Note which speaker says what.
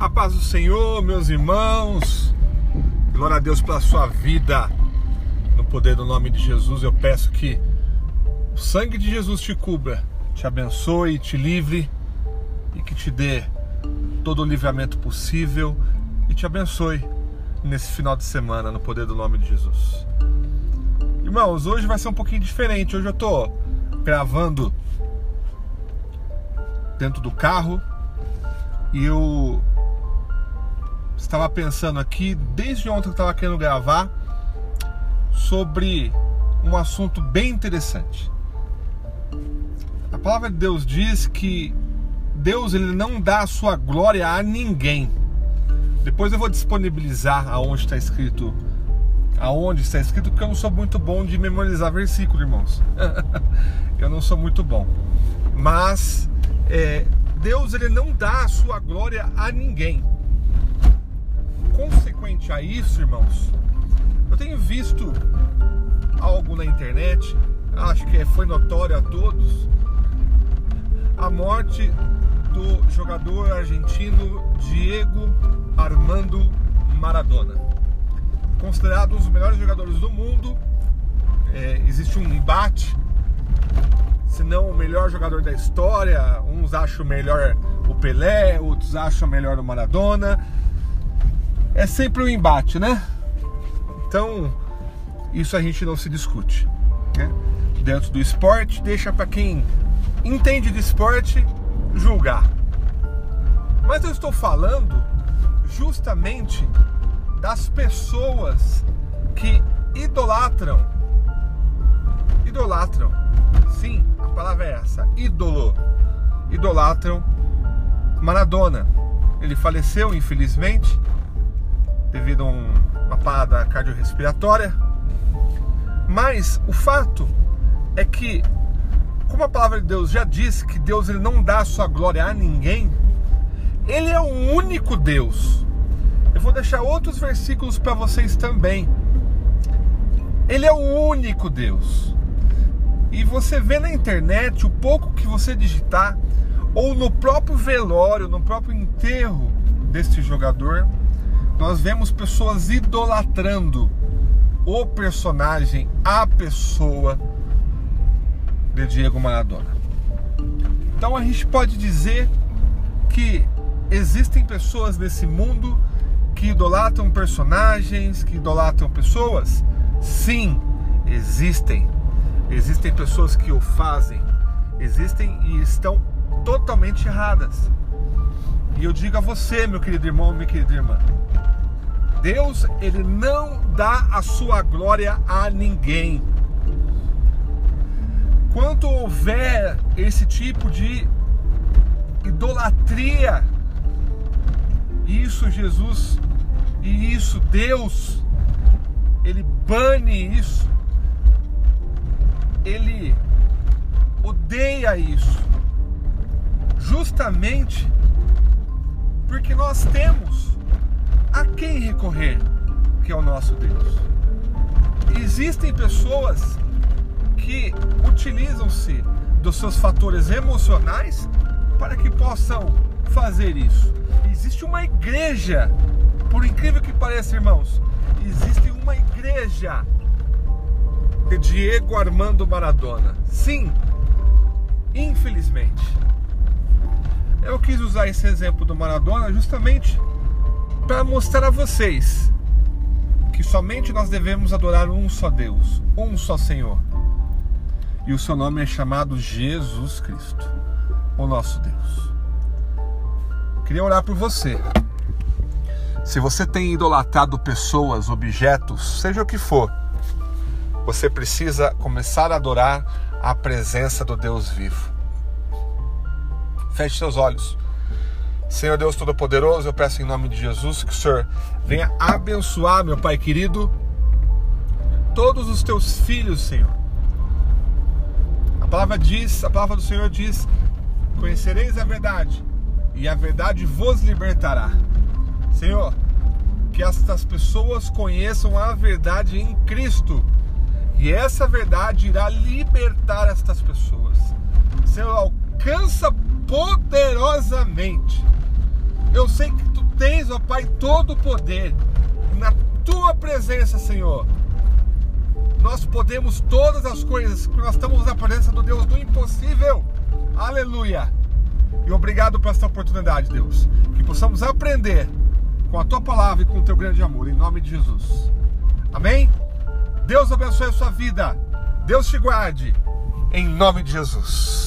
Speaker 1: A paz do Senhor, meus irmãos. Glória a Deus pela sua vida. No poder do nome de Jesus, eu peço que o sangue de Jesus te cubra, te abençoe, te livre e que te dê todo o livramento possível e te abençoe nesse final de semana no poder do nome de Jesus. Irmãos, hoje vai ser um pouquinho diferente. Hoje eu tô gravando dentro do carro e eu estava pensando aqui, desde ontem que estava querendo gravar, sobre um assunto bem interessante. A palavra de Deus diz que Deus ele não dá a sua glória a ninguém. Depois eu vou disponibilizar aonde está escrito, aonde está escrito, porque eu não sou muito bom de memorizar versículo, irmãos. eu não sou muito bom. Mas é, Deus ele não dá a sua glória a ninguém consequente a isso, irmãos, eu tenho visto algo na internet, acho que foi notório a todos, a morte do jogador argentino Diego Armando Maradona. Considerado um dos melhores jogadores do mundo, é, existe um embate, se não o melhor jogador da história, uns acham melhor o Pelé, outros acham melhor o Maradona é sempre um embate, né? Então, isso a gente não se discute. Né? Dentro do esporte, deixa para quem entende de esporte julgar. Mas eu estou falando justamente das pessoas que idolatram. Idolatram. Sim, a palavra é essa, ídolo. Idolatram Maradona. Ele faleceu, infelizmente, devido a um, uma parada cardiorrespiratória. Mas o fato é que, como a palavra de Deus já diz que Deus ele não dá a sua glória a ninguém, ele é o único Deus. Eu vou deixar outros versículos para vocês também. Ele é o único Deus. E você vê na internet o pouco que você digitar, ou no próprio velório, no próprio enterro deste jogador, nós vemos pessoas idolatrando o personagem, a pessoa de Diego Maradona. Então a gente pode dizer que existem pessoas nesse mundo que idolatram personagens, que idolatram pessoas? Sim, existem. Existem pessoas que o fazem, existem e estão totalmente erradas. E eu digo a você, meu querido irmão, minha querida irmã, Deus, ele não dá a sua glória a ninguém. Quando houver esse tipo de idolatria, isso Jesus e isso Deus, ele bane isso. Ele odeia isso. Justamente porque nós temos a quem recorrer, que é o nosso Deus. Existem pessoas que utilizam-se dos seus fatores emocionais para que possam fazer isso. Existe uma igreja, por incrível que pareça, irmãos, existe uma igreja de Diego Armando Maradona. Sim, infelizmente. Eu quis usar esse exemplo do Maradona justamente para mostrar a vocês que somente nós devemos adorar um só Deus, um só Senhor. E o seu nome é chamado Jesus Cristo, o nosso Deus. Eu queria orar por você. Se você tem idolatrado pessoas, objetos, seja o que for, você precisa começar a adorar a presença do Deus vivo. Feche seus olhos. Senhor Deus Todo-Poderoso, eu peço em nome de Jesus que o Senhor venha abençoar, meu Pai querido, todos os teus filhos, Senhor. A palavra diz, a palavra do Senhor diz: Conhecereis a verdade, e a verdade vos libertará. Senhor, que estas pessoas conheçam a verdade em Cristo, e essa verdade irá libertar estas pessoas. Senhor, alcança poderosamente eu sei que tu tens, ó Pai, todo o poder. Na tua presença, Senhor, nós podemos todas as coisas, porque nós estamos na presença do Deus do impossível. Aleluia. E obrigado por essa oportunidade, Deus. Que possamos aprender com a tua palavra e com o teu grande amor, em nome de Jesus. Amém? Deus abençoe a sua vida. Deus te guarde. Em nome de Jesus.